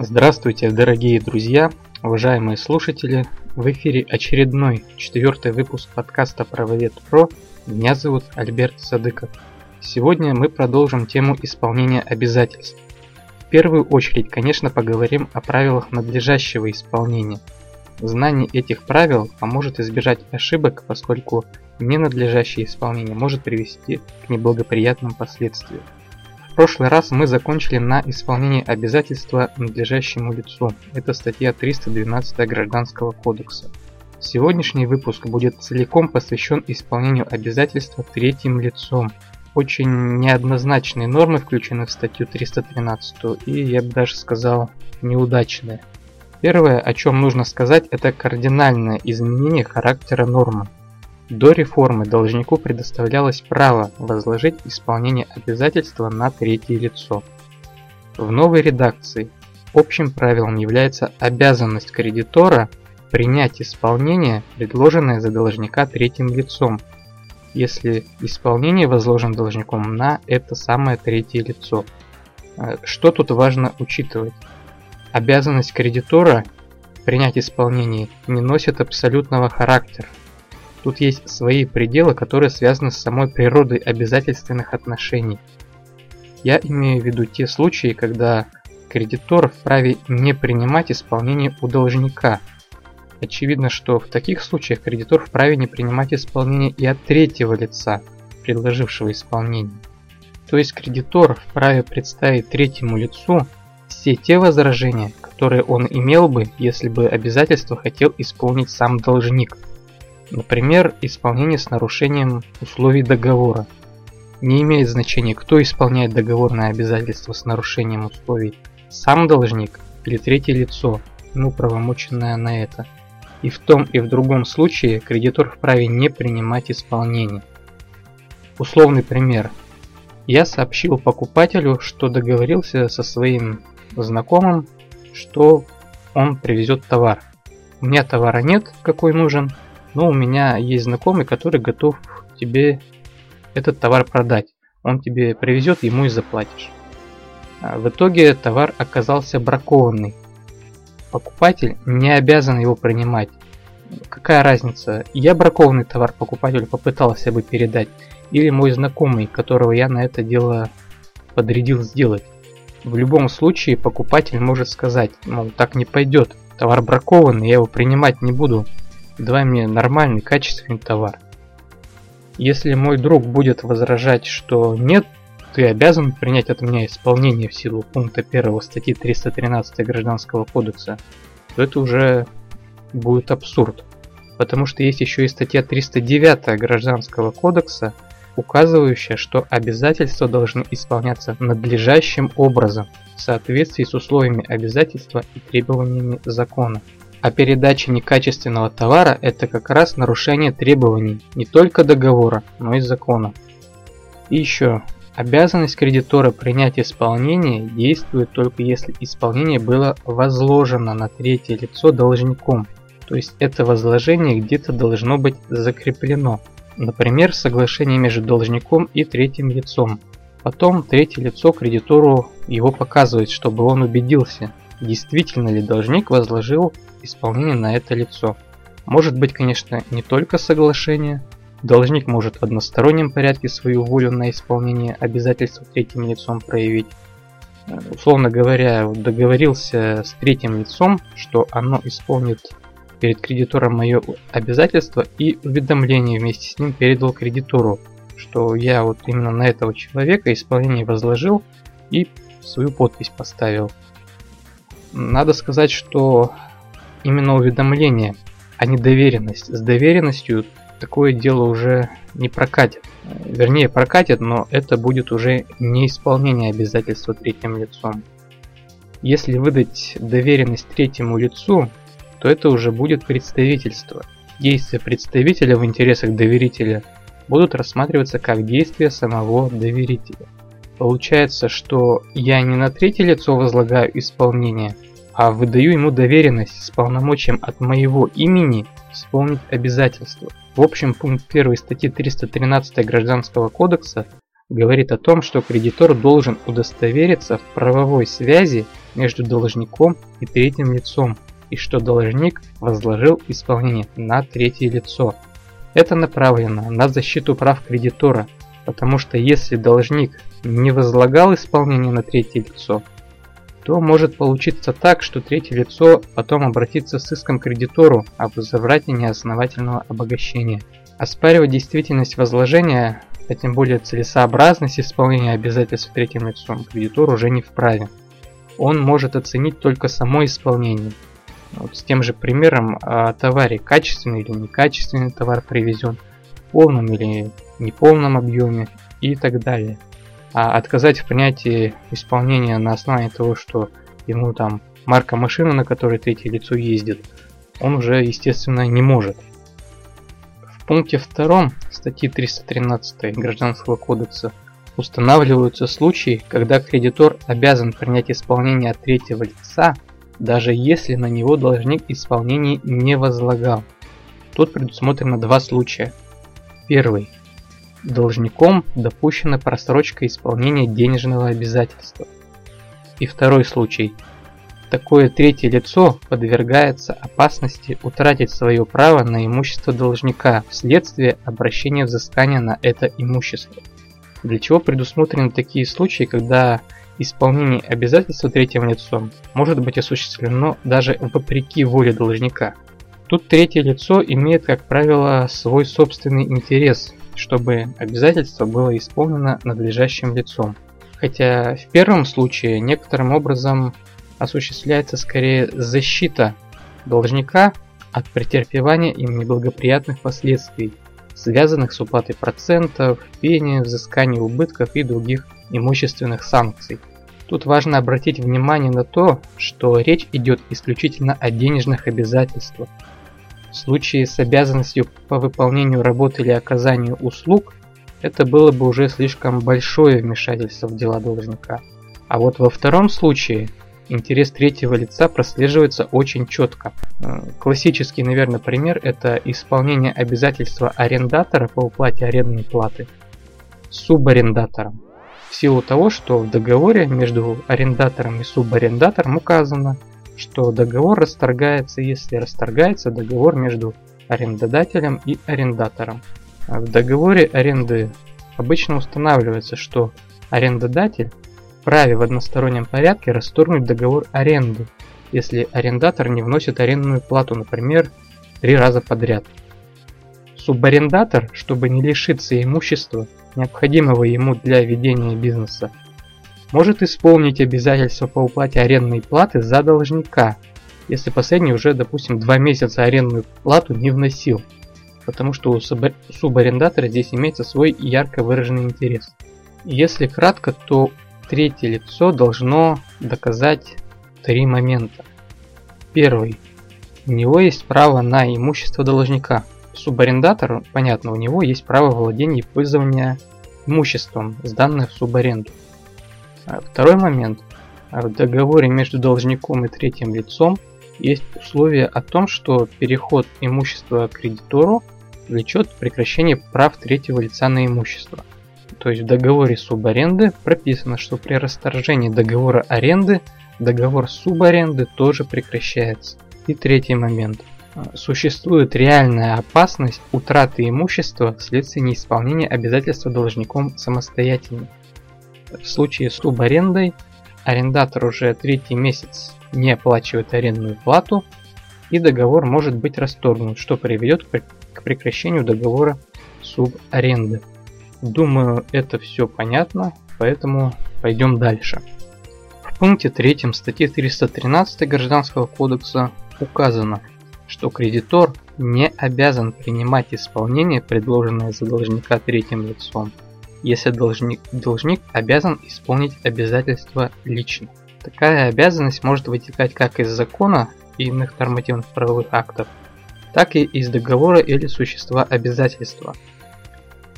Здравствуйте, дорогие друзья, уважаемые слушатели. В эфире очередной четвертый выпуск подкаста «Правовед Про». Меня зовут Альберт Садыков. Сегодня мы продолжим тему исполнения обязательств. В первую очередь, конечно, поговорим о правилах надлежащего исполнения. Знание этих правил поможет избежать ошибок, поскольку ненадлежащее исполнение может привести к неблагоприятным последствиям прошлый раз мы закончили на исполнении обязательства надлежащему лицу. Это статья 312 Гражданского кодекса. Сегодняшний выпуск будет целиком посвящен исполнению обязательства третьим лицом. Очень неоднозначные нормы включены в статью 313 и, я бы даже сказал, неудачные. Первое, о чем нужно сказать, это кардинальное изменение характера нормы. До реформы должнику предоставлялось право возложить исполнение обязательства на третье лицо. В новой редакции общим правилом является обязанность кредитора принять исполнение, предложенное за должника третьим лицом, если исполнение возложено должником на это самое третье лицо. Э, что тут важно учитывать? Обязанность кредитора принять исполнение не носит абсолютного характера. Тут есть свои пределы, которые связаны с самой природой обязательственных отношений. Я имею в виду те случаи, когда кредитор вправе не принимать исполнение у должника. Очевидно, что в таких случаях кредитор вправе не принимать исполнение и от третьего лица, предложившего исполнение. То есть кредитор вправе представить третьему лицу все те возражения, которые он имел бы, если бы обязательство хотел исполнить сам должник – Например, исполнение с нарушением условий договора. Не имеет значения, кто исполняет договорное обязательство с нарушением условий. Сам должник или третье лицо, ну правомоченное на это. И в том и в другом случае кредитор вправе не принимать исполнение. Условный пример. Я сообщил покупателю, что договорился со своим знакомым, что он привезет товар. У меня товара нет, какой нужен, но у меня есть знакомый, который готов тебе этот товар продать. Он тебе привезет, ему и заплатишь. А в итоге товар оказался бракованный. Покупатель не обязан его принимать. Какая разница, я бракованный товар покупателю попытался бы передать, или мой знакомый, которого я на это дело подрядил сделать. В любом случае покупатель может сказать, мол, так не пойдет, товар бракованный, я его принимать не буду, Давай мне нормальный, качественный товар. Если мой друг будет возражать, что нет, ты обязан принять от меня исполнение в силу пункта 1 статьи 313 Гражданского кодекса, то это уже будет абсурд. Потому что есть еще и статья 309 Гражданского кодекса, указывающая, что обязательства должны исполняться надлежащим образом в соответствии с условиями обязательства и требованиями закона. А передача некачественного товара – это как раз нарушение требований не только договора, но и закона. И еще, обязанность кредитора принять исполнение действует только если исполнение было возложено на третье лицо должником. То есть это возложение где-то должно быть закреплено. Например, соглашение между должником и третьим лицом. Потом третье лицо кредитору его показывает, чтобы он убедился, действительно ли должник возложил исполнение на это лицо. Может быть, конечно, не только соглашение. Должник может в одностороннем порядке свою волю на исполнение обязательств третьим лицом проявить. Э, условно говоря, договорился с третьим лицом, что оно исполнит перед кредитором мое обязательство и уведомление вместе с ним передал кредитору, что я вот именно на этого человека исполнение возложил и свою подпись поставил. Надо сказать, что именно уведомление, а не доверенность. С доверенностью такое дело уже не прокатит. Вернее, прокатит, но это будет уже не исполнение обязательства третьим лицом. Если выдать доверенность третьему лицу, то это уже будет представительство. Действия представителя в интересах доверителя будут рассматриваться как действия самого доверителя. Получается, что я не на третье лицо возлагаю исполнение, а выдаю ему доверенность с полномочием от моего имени исполнить обязательства. В общем, пункт 1 статьи 313 Гражданского кодекса говорит о том, что кредитор должен удостовериться в правовой связи между должником и третьим лицом, и что должник возложил исполнение на третье лицо. Это направлено на защиту прав кредитора, потому что если должник не возлагал исполнение на третье лицо, то может получиться так, что третье лицо потом обратится с иском кредитору об возврате неосновательного обогащения. Оспаривать действительность возложения, а тем более целесообразность исполнения обязательств третьим лицом кредитор уже не вправе. Он может оценить только само исполнение. Вот с тем же примером о товаре, качественный или некачественный товар привезен, в полном или неполном объеме и так далее а отказать в принятии исполнения на основании того, что ему там марка машины, на которой третье лицо ездит, он уже, естественно, не может. В пункте 2 статьи 313 Гражданского кодекса устанавливаются случаи, когда кредитор обязан принять исполнение от третьего лица, даже если на него должник исполнение не возлагал. Тут предусмотрено два случая. Первый должником допущена просрочка исполнения денежного обязательства. И второй случай. Такое третье лицо подвергается опасности утратить свое право на имущество должника вследствие обращения взыскания на это имущество. Для чего предусмотрены такие случаи, когда исполнение обязательства третьим лицом может быть осуществлено даже вопреки воле должника. Тут третье лицо имеет, как правило, свой собственный интерес чтобы обязательство было исполнено надлежащим лицом. Хотя в первом случае некоторым образом осуществляется скорее защита должника от претерпевания им неблагоприятных последствий, связанных с уплатой процентов, пени, взысканием убытков и других имущественных санкций. Тут важно обратить внимание на то, что речь идет исключительно о денежных обязательствах, в случае с обязанностью по выполнению работы или оказанию услуг, это было бы уже слишком большое вмешательство в дела должника. А вот во втором случае интерес третьего лица прослеживается очень четко. Классический, наверное, пример – это исполнение обязательства арендатора по уплате арендной платы субарендатором. В силу того, что в договоре между арендатором и субарендатором указано, что договор расторгается, если расторгается договор между арендодателем и арендатором. А в договоре аренды обычно устанавливается, что арендодатель вправе в одностороннем порядке расторгнуть договор аренды, если арендатор не вносит арендную плату, например, три раза подряд. Субарендатор, чтобы не лишиться имущества, необходимого ему для ведения бизнеса, может исполнить обязательства по уплате арендной платы за должника, если последний уже, допустим, два месяца арендную плату не вносил, потому что у субарендатора здесь имеется свой ярко выраженный интерес. Если кратко, то третье лицо должно доказать три момента. Первый. У него есть право на имущество должника. Субарендатор, понятно, у него есть право владения и пользования имуществом, сданное в субаренду. А второй момент. А в договоре между должником и третьим лицом есть условие о том, что переход имущества кредитору влечет прекращение прав третьего лица на имущество. То есть в договоре субаренды прописано, что при расторжении договора аренды договор субаренды тоже прекращается. И третий момент. Существует реальная опасность утраты имущества вследствие неисполнения обязательства должником самостоятельно. В случае с субарендой арендатор уже третий месяц не оплачивает арендную плату и договор может быть расторгнут, что приведет к прекращению договора субаренды. Думаю, это все понятно, поэтому пойдем дальше. В пункте 3 статьи 313 Гражданского кодекса указано, что кредитор не обязан принимать исполнение, предложенное за должника третьим лицом, если должник, должник обязан исполнить обязательства лично. Такая обязанность может вытекать как из закона и иных нормативных правовых актов, так и из договора или существа обязательства.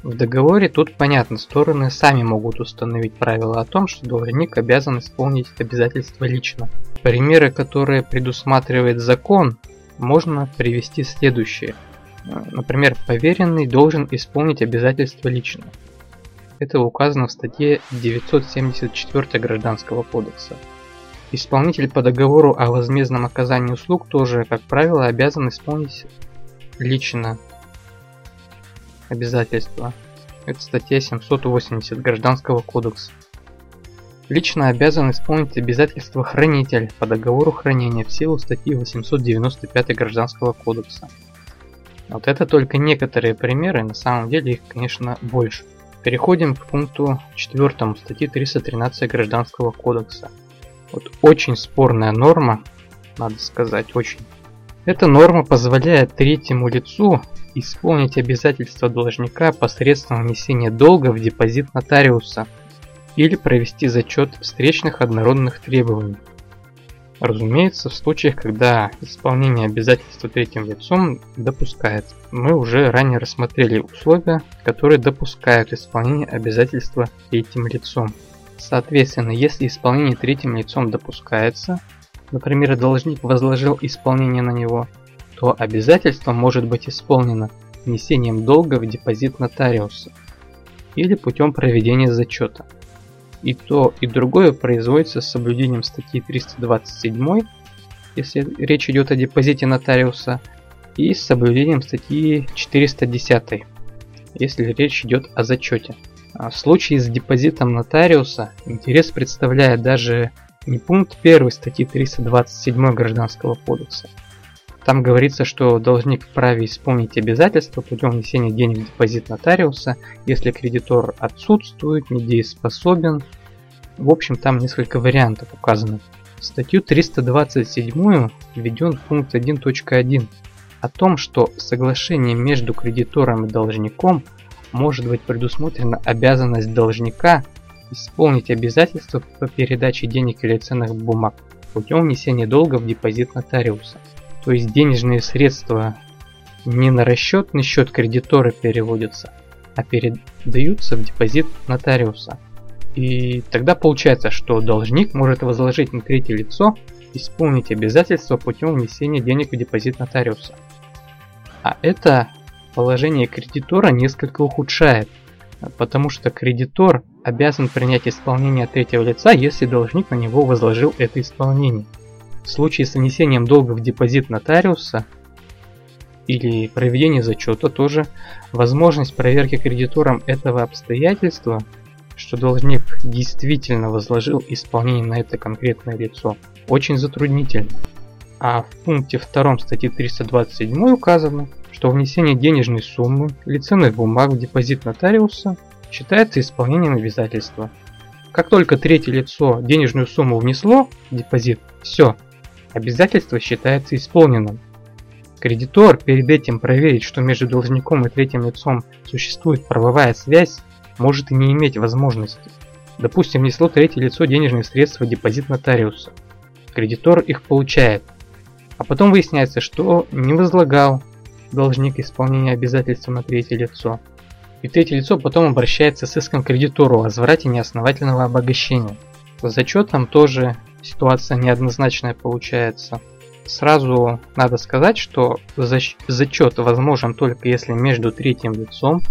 В договоре тут понятно, стороны сами могут установить правила о том, что должник обязан исполнить обязательства лично. Примеры, которые предусматривает закон, можно привести следующие. Например, поверенный должен исполнить обязательства лично. Это указано в статье 974 Гражданского кодекса. Исполнитель по договору о возмездном оказании услуг тоже, как правило, обязан исполнить лично обязательства. Это статья 780 Гражданского кодекса. Лично обязан исполнить обязательства хранитель по договору хранения в силу статьи 895 Гражданского кодекса. Вот это только некоторые примеры, на самом деле их, конечно, больше. Переходим к пункту 4 статьи 313 Гражданского кодекса. Вот очень спорная норма, надо сказать, очень. Эта норма позволяет третьему лицу исполнить обязательства должника посредством внесения долга в депозит нотариуса или провести зачет встречных однородных требований. Разумеется, в случаях, когда исполнение обязательства третьим лицом допускается. Мы уже ранее рассмотрели условия, которые допускают исполнение обязательства третьим лицом. Соответственно, если исполнение третьим лицом допускается, например, должник возложил исполнение на него, то обязательство может быть исполнено внесением долга в депозит нотариуса или путем проведения зачета. И то, и другое производится с соблюдением статьи 327, если речь идет о депозите нотариуса, и с соблюдением статьи 410, если речь идет о зачете. А в случае с депозитом нотариуса интерес представляет даже не пункт 1 статьи 327 Гражданского кодекса. Там говорится, что должник вправе исполнить обязательства путем внесения денег в депозит нотариуса, если кредитор отсутствует, недееспособен. В общем, там несколько вариантов указано. В статью 327 введен пункт 1.1 о том, что соглашение между кредитором и должником может быть предусмотрена обязанность должника исполнить обязательства по передаче денег или ценных бумаг путем внесения долга в депозит нотариуса. То есть денежные средства не на расчетный счет кредитора переводятся, а передаются в депозит нотариуса. И тогда получается, что должник может возложить на третье лицо исполнить обязательства путем внесения денег в депозит нотариуса. А это положение кредитора несколько ухудшает, потому что кредитор обязан принять исполнение третьего лица, если должник на него возложил это исполнение. В случае с внесением долга в депозит нотариуса или проведения зачета тоже возможность проверки кредитором этого обстоятельства, что должник действительно возложил исполнение на это конкретное лицо, очень затруднительно. А в пункте 2 статьи 327 указано, что внесение денежной суммы или ценных бумаг в депозит нотариуса считается исполнением обязательства. Как только третье лицо денежную сумму внесло в депозит, все, обязательство считается исполненным. Кредитор перед этим проверить, что между должником и третьим лицом существует правовая связь, может и не иметь возможности. Допустим, внесло третье лицо денежные средства депозит нотариуса. Кредитор их получает. А потом выясняется, что не возлагал должник исполнения обязательств на третье лицо. И третье лицо потом обращается с иском кредитору о возврате неосновательного обогащения. С зачетом тоже ситуация неоднозначная получается. Сразу надо сказать, что зачет возможен только если между третьим лицом,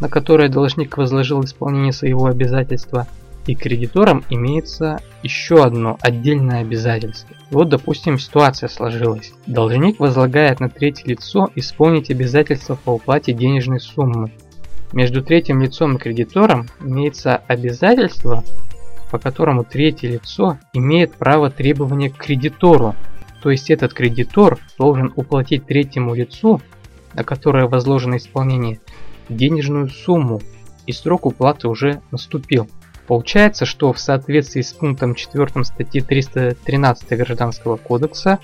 на которое должник возложил исполнение своего обязательства, и кредитором имеется еще одно отдельное обязательство. Вот, допустим, ситуация сложилась. Должник возлагает на третье лицо исполнить обязательства по уплате денежной суммы. Между третьим лицом и кредитором имеется обязательство, по которому третье лицо имеет право требования к кредитору. То есть этот кредитор должен уплатить третьему лицу, на которое возложено исполнение, денежную сумму, и срок уплаты уже наступил. Получается, что в соответствии с пунктом 4 статьи 313 Гражданского кодекса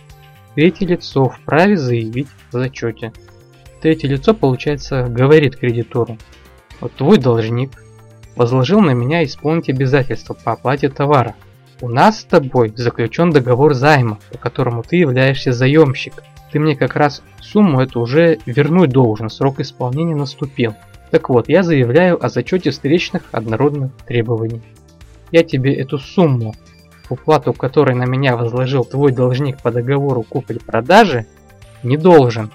третье лицо вправе заявить в зачете. Третье лицо, получается, говорит кредитору, вот твой должник возложил на меня исполнить обязательства по оплате товара. У нас с тобой заключен договор займа, по которому ты являешься заемщиком. Ты мне как раз сумму эту уже вернуть должен, срок исполнения наступил. Так вот, я заявляю о зачете встречных однородных требований. Я тебе эту сумму, уплату которой на меня возложил твой должник по договору купли-продажи, не должен.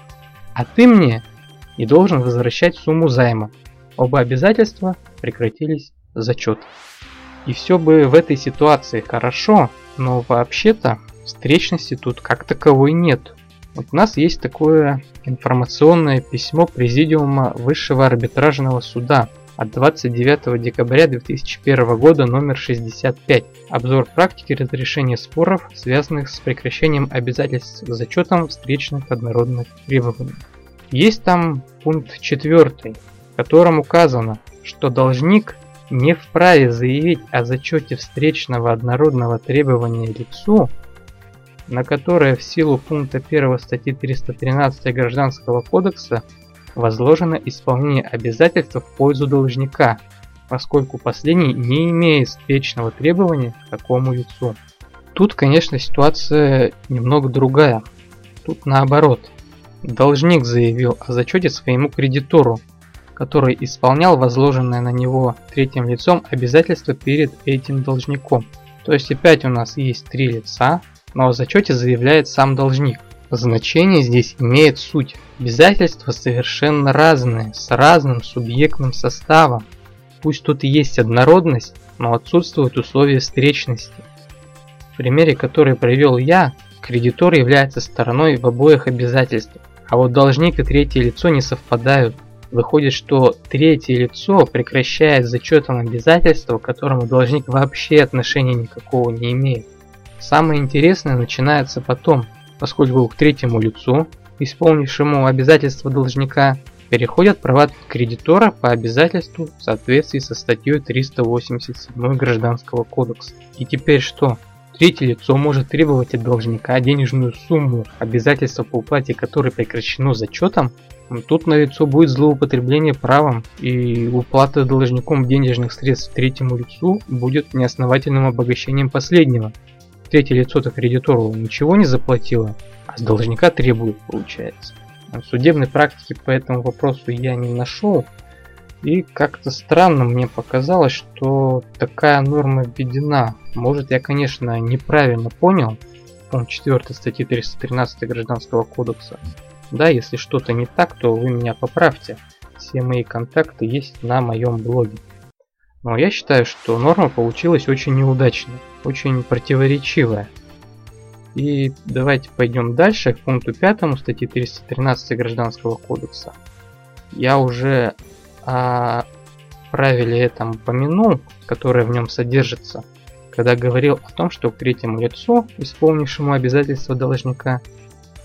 А ты мне не должен возвращать сумму займа. Оба обязательства прекратились зачет. И все бы в этой ситуации хорошо, но вообще-то встречности тут как таковой нет. Вот у нас есть такое информационное письмо Президиума Высшего арбитражного суда от 29 декабря 2001 года номер 65. Обзор практики разрешения споров, связанных с прекращением обязательств зачетом встречных однородных требований. Есть там пункт 4, в котором указано, что должник не вправе заявить о зачете встречного однородного требования лицу, на которое в силу пункта 1 статьи 313 Гражданского кодекса возложено исполнение обязательств в пользу должника, поскольку последний не имеет встречного требования к такому лицу. Тут, конечно, ситуация немного другая. Тут наоборот. Должник заявил о зачете своему кредитору, который исполнял возложенное на него третьим лицом обязательство перед этим должником. То есть опять у нас есть три лица, но о зачете заявляет сам должник. Значение здесь имеет суть. Обязательства совершенно разные, с разным субъектным составом. Пусть тут и есть однородность, но отсутствуют условия встречности. В примере, который привел я, кредитор является стороной в обоих обязательствах, а вот должник и третье лицо не совпадают. Выходит, что третье лицо прекращает зачетом обязательства, к которому должник вообще отношения никакого не имеет. Самое интересное начинается потом, поскольку к третьему лицу, исполнившему обязательства должника, переходят права кредитора по обязательству в соответствии со статьей 387 Гражданского кодекса. И теперь что? Третье лицо может требовать от должника денежную сумму, обязательства по уплате которой прекращено зачетом, тут на лицо будет злоупотребление правом, и уплата должником денежных средств третьему лицу будет неосновательным обогащением последнего. Третье лицо-то кредитору ничего не заплатило, а с должника требует, получается. Судебной практики по этому вопросу я не нашел, и как-то странно мне показалось, что такая норма введена. Может я, конечно, неправильно понял, пункт 4 статьи 313 Гражданского кодекса. Да, если что-то не так, то вы меня поправьте. Все мои контакты есть на моем блоге. Но я считаю, что норма получилась очень неудачной, очень противоречивая. И давайте пойдем дальше к пункту 5 статьи 313 Гражданского кодекса. Я уже о правиле этом упомянул, которое в нем содержится, когда говорил о том, что к третьему лицу, исполнившему обязательства должника,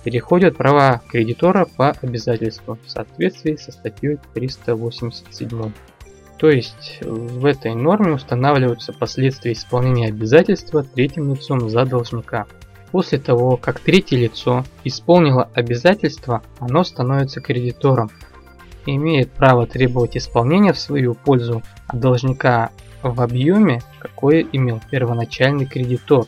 переходят права кредитора по обязательству в соответствии со статьей 387. То есть в этой норме устанавливаются последствия исполнения обязательства третьим лицом за должника. После того, как третье лицо исполнило обязательство, оно становится кредитором и имеет право требовать исполнения в свою пользу от должника в объеме, какое имел первоначальный кредитор.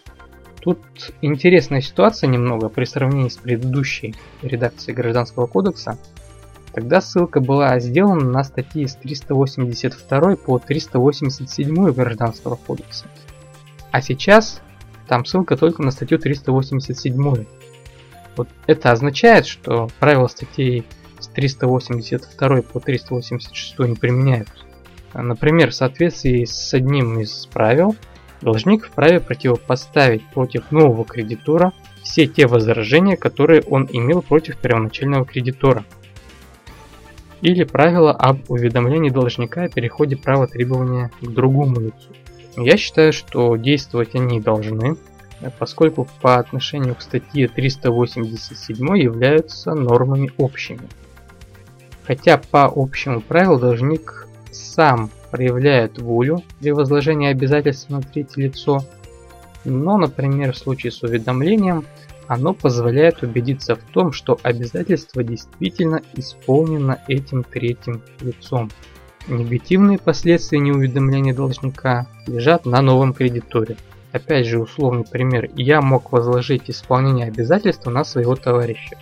Тут интересная ситуация немного при сравнении с предыдущей редакцией Гражданского кодекса, Тогда ссылка была сделана на статьи с 382 по 387 Гражданского кодекса. А сейчас там ссылка только на статью 387. Вот это означает, что правила статей с 382 по 386 не применяются. Например, в соответствии с одним из правил, должник вправе противопоставить против нового кредитора все те возражения, которые он имел против первоначального кредитора – или правило об уведомлении должника о переходе права требования к другому лицу. Я считаю, что действовать они должны, поскольку по отношению к статье 387 являются нормами общими. Хотя по общему правилу должник сам проявляет волю при возложении обязательств на третье лицо, но, например, в случае с уведомлением оно позволяет убедиться в том, что обязательство действительно исполнено этим третьим лицом. Негативные последствия неуведомления должника лежат на новом кредиторе. Опять же условный пример. Я мог возложить исполнение обязательства на своего товарища.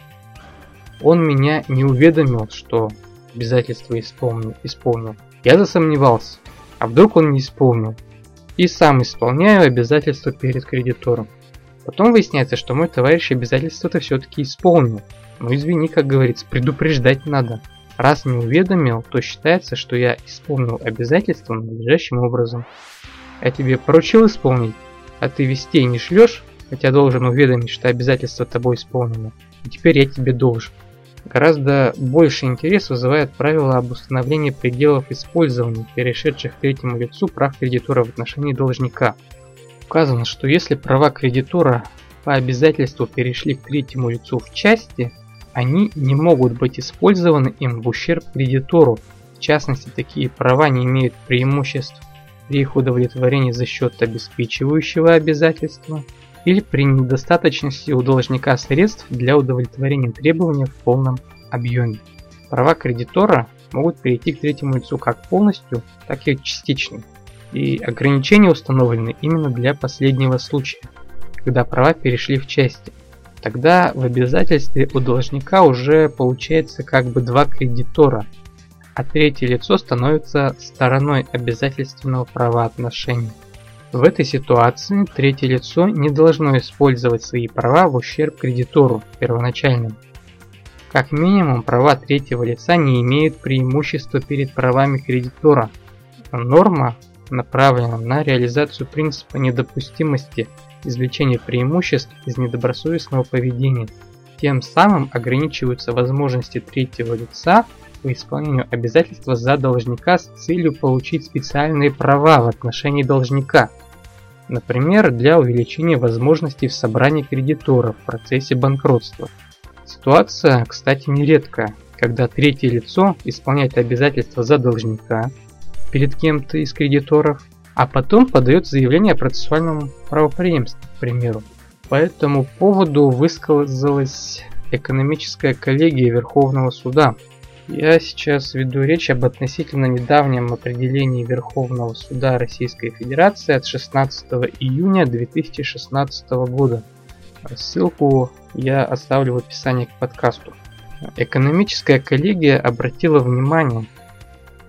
Он меня не уведомил, что обязательство исполнил. исполнил. Я засомневался. А вдруг он не исполнил? И сам исполняю обязательства перед кредитором. Потом выясняется, что мой товарищ обязательства-то все-таки исполнил. Ну извини, как говорится, предупреждать надо. Раз не уведомил, то считается, что я исполнил обязательства надлежащим образом. Я тебе поручил исполнить, а ты вестей не шлешь, хотя должен уведомить, что обязательство тобой исполнено. И теперь я тебе должен. Гораздо больше интерес вызывает правило об установлении пределов использования перешедших третьему лицу прав кредитора в отношении должника. Указано, что если права кредитора по обязательству перешли к третьему лицу в части, они не могут быть использованы им в ущерб кредитору. В частности, такие права не имеют преимуществ при их удовлетворении за счет обеспечивающего обязательства или при недостаточности у должника средств для удовлетворения требования в полном объеме. Права кредитора могут перейти к третьему лицу как полностью, так и частично. И ограничения установлены именно для последнего случая, когда права перешли в части. Тогда в обязательстве у должника уже получается как бы два кредитора, а третье лицо становится стороной обязательственного правоотношения. В этой ситуации третье лицо не должно использовать свои права в ущерб кредитору первоначальному. Как минимум, права третьего лица не имеют преимущества перед правами кредитора. Норма направлена на реализацию принципа недопустимости извлечения преимуществ из недобросовестного поведения. Тем самым ограничиваются возможности третьего лица по исполнению обязательства за должника с целью получить специальные права в отношении должника. Например, для увеличения возможностей в собрании кредиторов в процессе банкротства. Ситуация, кстати, нередкая, когда третье лицо исполняет обязательства за должника перед кем-то из кредиторов, а потом подает заявление о процессуальном правопреемстве, к примеру. По этому поводу высказалась экономическая коллегия Верховного суда, я сейчас веду речь об относительно недавнем определении Верховного суда Российской Федерации от 16 июня 2016 года. Ссылку я оставлю в описании к подкасту. Экономическая коллегия обратила внимание,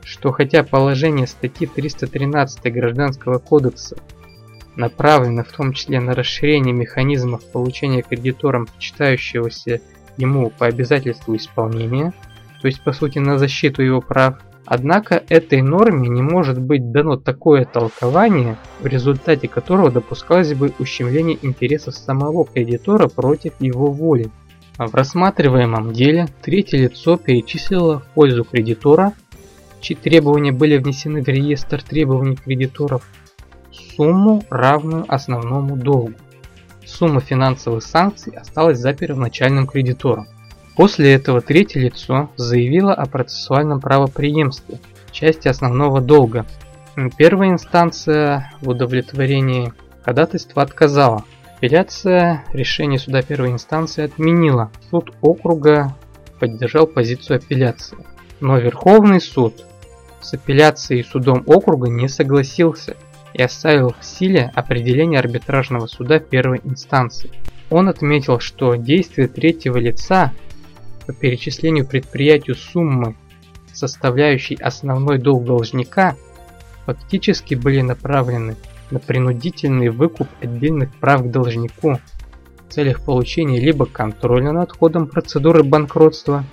что хотя положение статьи 313 Гражданского кодекса направлено в том числе на расширение механизмов получения кредитором читающегося ему по обязательству исполнения – то есть по сути на защиту его прав. Однако этой норме не может быть дано такое толкование, в результате которого допускалось бы ущемление интересов самого кредитора против его воли. А в рассматриваемом деле третье лицо перечислило в пользу кредитора, чьи требования были внесены в реестр требований кредиторов, сумму, равную основному долгу. Сумма финансовых санкций осталась за первоначальным кредитором. После этого третье лицо заявило о процессуальном правопреемстве в части основного долга. Первая инстанция в удовлетворении ходатайства отказала. Апелляция решение суда первой инстанции отменила. Суд округа поддержал позицию апелляции. Но Верховный суд с апелляцией судом округа не согласился и оставил в силе определение арбитражного суда первой инстанции. Он отметил, что действия третьего лица по перечислению предприятию суммы, составляющей основной долг должника, фактически были направлены на принудительный выкуп отдельных прав к должнику в целях получения либо контроля над ходом процедуры банкротства,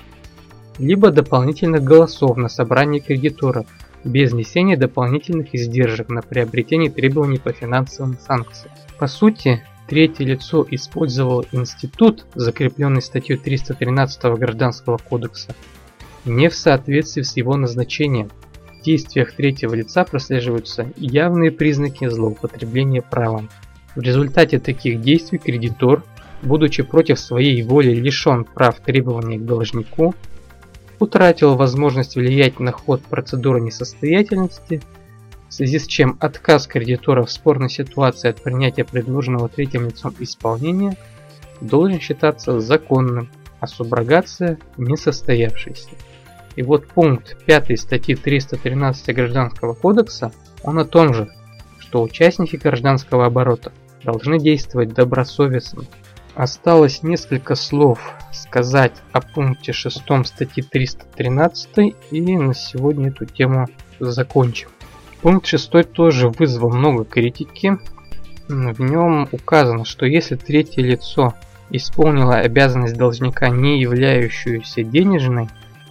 либо дополнительных голосов на собрании кредиторов без внесения дополнительных издержек на приобретение требований по финансовым санкциям. По сути, Третье лицо использовало институт, закрепленный статьей 313 Гражданского кодекса, не в соответствии с его назначением. В действиях третьего лица прослеживаются явные признаки злоупотребления правом. В результате таких действий кредитор, будучи против своей воли лишен прав требования к должнику, утратил возможность влиять на ход процедуры несостоятельности – в связи с чем отказ кредитора в спорной ситуации от принятия предложенного третьим лицом исполнения должен считаться законным, а суброгация несостоявшейся. И вот пункт 5 статьи 313 Гражданского кодекса, он о том же, что участники гражданского оборота должны действовать добросовестно. Осталось несколько слов сказать о пункте 6 статьи 313 и на сегодня эту тему закончим. Пункт 6 тоже вызвал много критики. В нем указано, что если третье лицо исполнило обязанность должника, не являющуюся денежной,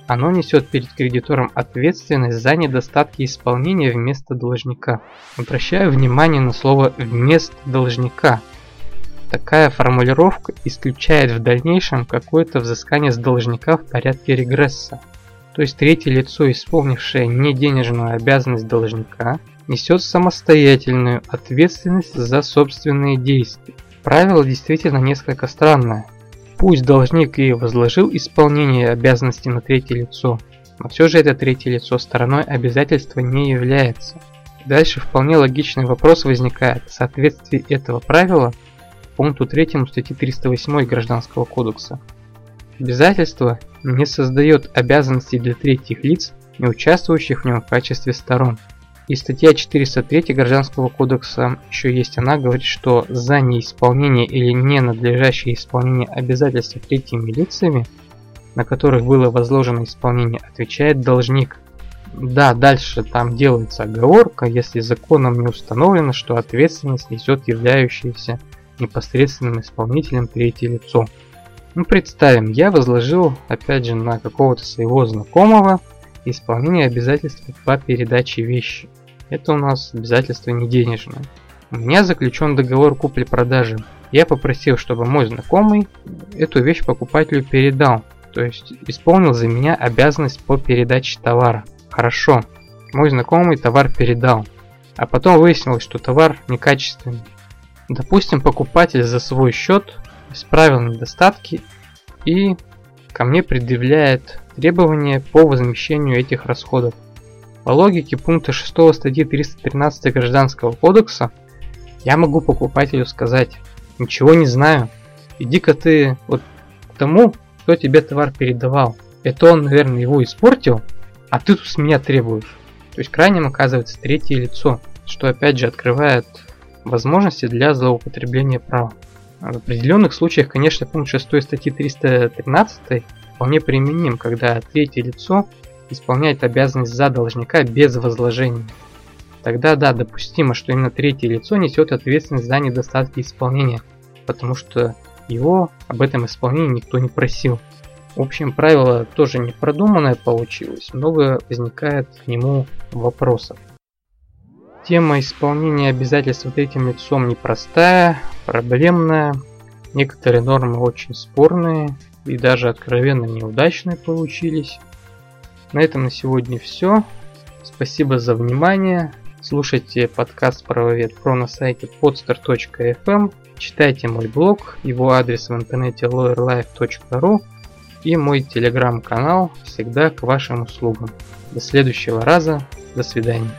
Оно несет перед кредитором ответственность за недостатки исполнения вместо должника. Обращаю внимание на слово «вместо должника». Такая формулировка исключает в дальнейшем какое-то взыскание с должника в порядке регресса. То есть третье лицо, исполнившее неденежную обязанность должника, несет самостоятельную ответственность за собственные действия. Правило действительно несколько странное. Пусть должник и возложил исполнение обязанности на третье лицо, но все же это третье лицо стороной обязательства не является. Дальше вполне логичный вопрос возникает, в соответствии этого правила пункту 3 статьи 308 Гражданского кодекса. Обязательство не создает обязанностей для третьих лиц, не участвующих в нем в качестве сторон. И статья 403 Гражданского кодекса еще есть, она говорит, что за неисполнение или ненадлежащее исполнение обязательств третьими лицами, на которых было возложено исполнение, отвечает должник. Да, дальше там делается оговорка, если законом не установлено, что ответственность несет являющийся непосредственным исполнителем третье лицо. Ну представим, я возложил опять же на какого-то своего знакомого исполнение обязательств по передаче вещи. Это у нас обязательство не денежное. У меня заключен договор купли-продажи. Я попросил, чтобы мой знакомый эту вещь покупателю передал. То есть исполнил за меня обязанность по передаче товара. Хорошо. Мой знакомый товар передал. А потом выяснилось, что товар некачественный. Допустим, покупатель за свой счет исправил недостатки и ко мне предъявляет требования по возмещению этих расходов. По логике пункта 6 статьи 313 Гражданского кодекса я могу покупателю сказать, ничего не знаю, иди-ка ты вот к тому, кто тебе товар передавал. Это он, наверное, его испортил, а ты тут с меня требуешь. То есть крайним оказывается третье лицо, что опять же открывает возможности для злоупотребления права. В определенных случаях, конечно, пункт 6 статьи 313 вполне применим, когда третье лицо исполняет обязанность за должника без возложения. Тогда да, допустимо, что именно третье лицо несет ответственность за недостатки исполнения, потому что его об этом исполнении никто не просил. В общем, правило тоже не продуманное получилось, много возникает к нему вопросов. Тема исполнения обязательств третьим лицом непростая, проблемная, некоторые нормы очень спорные и даже откровенно неудачные получились. На этом на сегодня все. Спасибо за внимание. Слушайте подкаст Правовед Про на сайте podster.fm. Читайте мой блог, его адрес в интернете lawyerlife.ru и мой телеграм-канал всегда к вашим услугам. До следующего раза. До свидания.